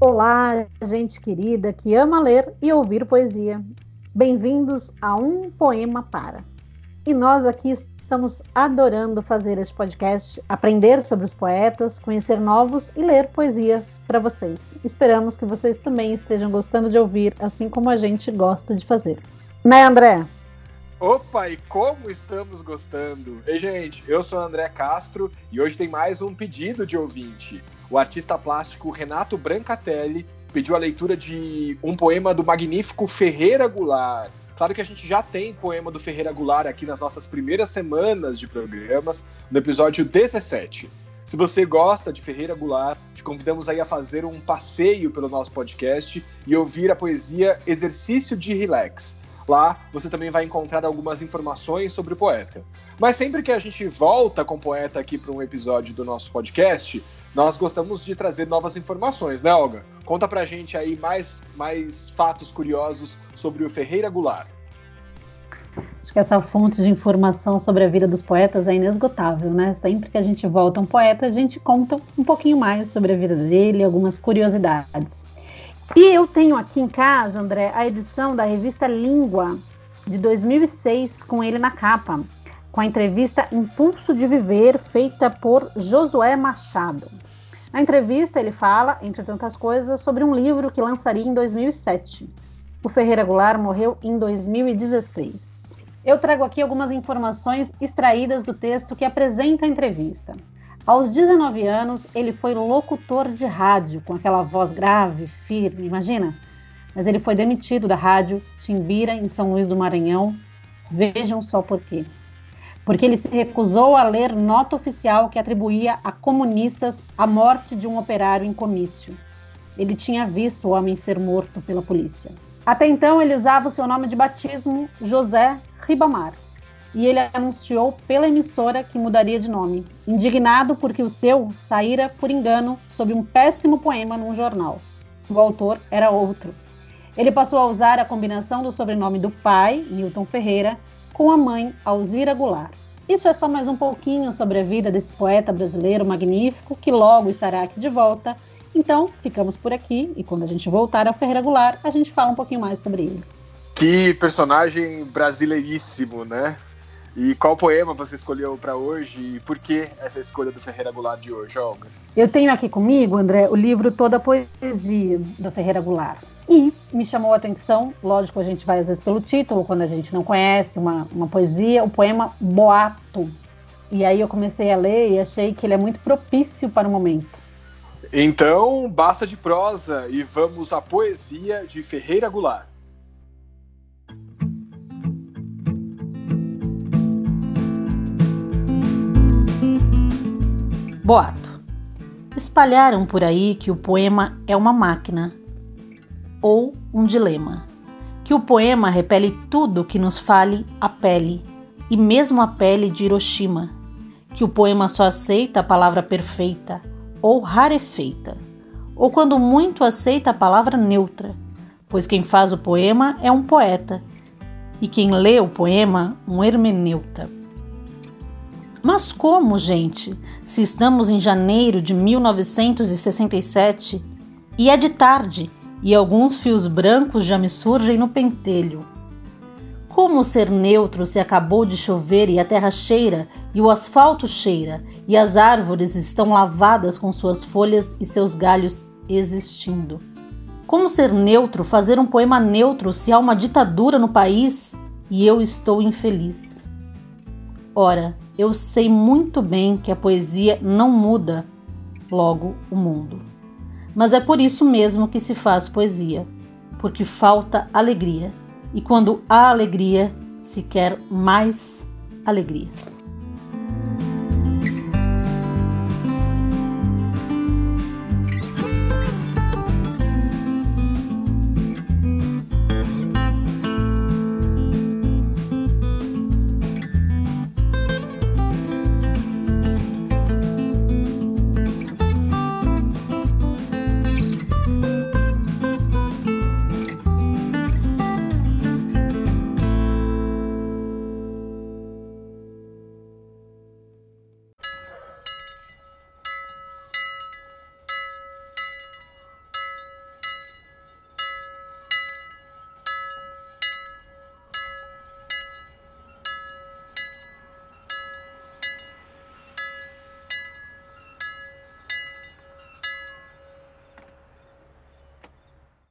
Olá, gente querida que ama ler e ouvir poesia. Bem-vindos a Um Poema Para. E nós aqui estamos adorando fazer este podcast, aprender sobre os poetas, conhecer novos e ler poesias para vocês. Esperamos que vocês também estejam gostando de ouvir, assim como a gente gosta de fazer. Né, André? Opa, e como estamos gostando! Ei, gente, eu sou André Castro e hoje tem mais um pedido de ouvinte. O artista plástico Renato Brancatelli pediu a leitura de um poema do magnífico Ferreira Goulart. Claro que a gente já tem poema do Ferreira Goulart aqui nas nossas primeiras semanas de programas, no episódio 17. Se você gosta de Ferreira Goulart, te convidamos aí a fazer um passeio pelo nosso podcast e ouvir a poesia Exercício de Relax, Lá você também vai encontrar algumas informações sobre o poeta. Mas sempre que a gente volta com o poeta aqui para um episódio do nosso podcast, nós gostamos de trazer novas informações, né, Olga? Conta pra gente aí mais, mais fatos curiosos sobre o Ferreira Goulart. Acho que essa fonte de informação sobre a vida dos poetas é inesgotável, né? Sempre que a gente volta um poeta, a gente conta um pouquinho mais sobre a vida dele, algumas curiosidades. E eu tenho aqui em casa, André, a edição da revista Língua de 2006 com ele na capa, com a entrevista Impulso de Viver, feita por Josué Machado. Na entrevista, ele fala, entre tantas coisas, sobre um livro que lançaria em 2007. O Ferreira Goulart morreu em 2016. Eu trago aqui algumas informações extraídas do texto que apresenta a entrevista. Aos 19 anos, ele foi locutor de rádio, com aquela voz grave, firme, imagina? Mas ele foi demitido da rádio Timbira, em São Luís do Maranhão. Vejam só por quê. Porque ele se recusou a ler nota oficial que atribuía a comunistas a morte de um operário em comício. Ele tinha visto o homem ser morto pela polícia. Até então, ele usava o seu nome de batismo, José Ribamar e ele anunciou pela emissora que mudaria de nome, indignado porque o seu saíra por engano sob um péssimo poema num jornal. O autor era outro. Ele passou a usar a combinação do sobrenome do pai, Milton Ferreira, com a mãe, Alzira Goulart. Isso é só mais um pouquinho sobre a vida desse poeta brasileiro magnífico que logo estará aqui de volta. Então, ficamos por aqui e quando a gente voltar ao Ferreira Goulart, a gente fala um pouquinho mais sobre ele. Que personagem brasileiríssimo, né? E qual poema você escolheu para hoje e por que essa escolha do Ferreira Goulart de hoje, Olga? Eu tenho aqui comigo, André, o livro Toda a Poesia do Ferreira Goulart. E me chamou a atenção, lógico, a gente vai às vezes pelo título, quando a gente não conhece uma, uma poesia, o poema Boato. E aí eu comecei a ler e achei que ele é muito propício para o momento. Então, basta de prosa e vamos à poesia de Ferreira Goulart. Boato. Espalharam por aí que o poema é uma máquina ou um dilema. Que o poema repele tudo que nos fale a pele, e mesmo a pele de Hiroshima. Que o poema só aceita a palavra perfeita ou rarefeita, ou quando muito aceita a palavra neutra, pois quem faz o poema é um poeta e quem lê o poema, um hermeneuta. Mas como, gente, se estamos em janeiro de 1967 e é de tarde e alguns fios brancos já me surgem no pentelho? Como ser neutro se acabou de chover e a terra cheira e o asfalto cheira e as árvores estão lavadas com suas folhas e seus galhos existindo? Como ser neutro, fazer um poema neutro se há uma ditadura no país e eu estou infeliz? Ora, eu sei muito bem que a poesia não muda logo o mundo. Mas é por isso mesmo que se faz poesia, porque falta alegria, e quando há alegria, se quer mais alegria.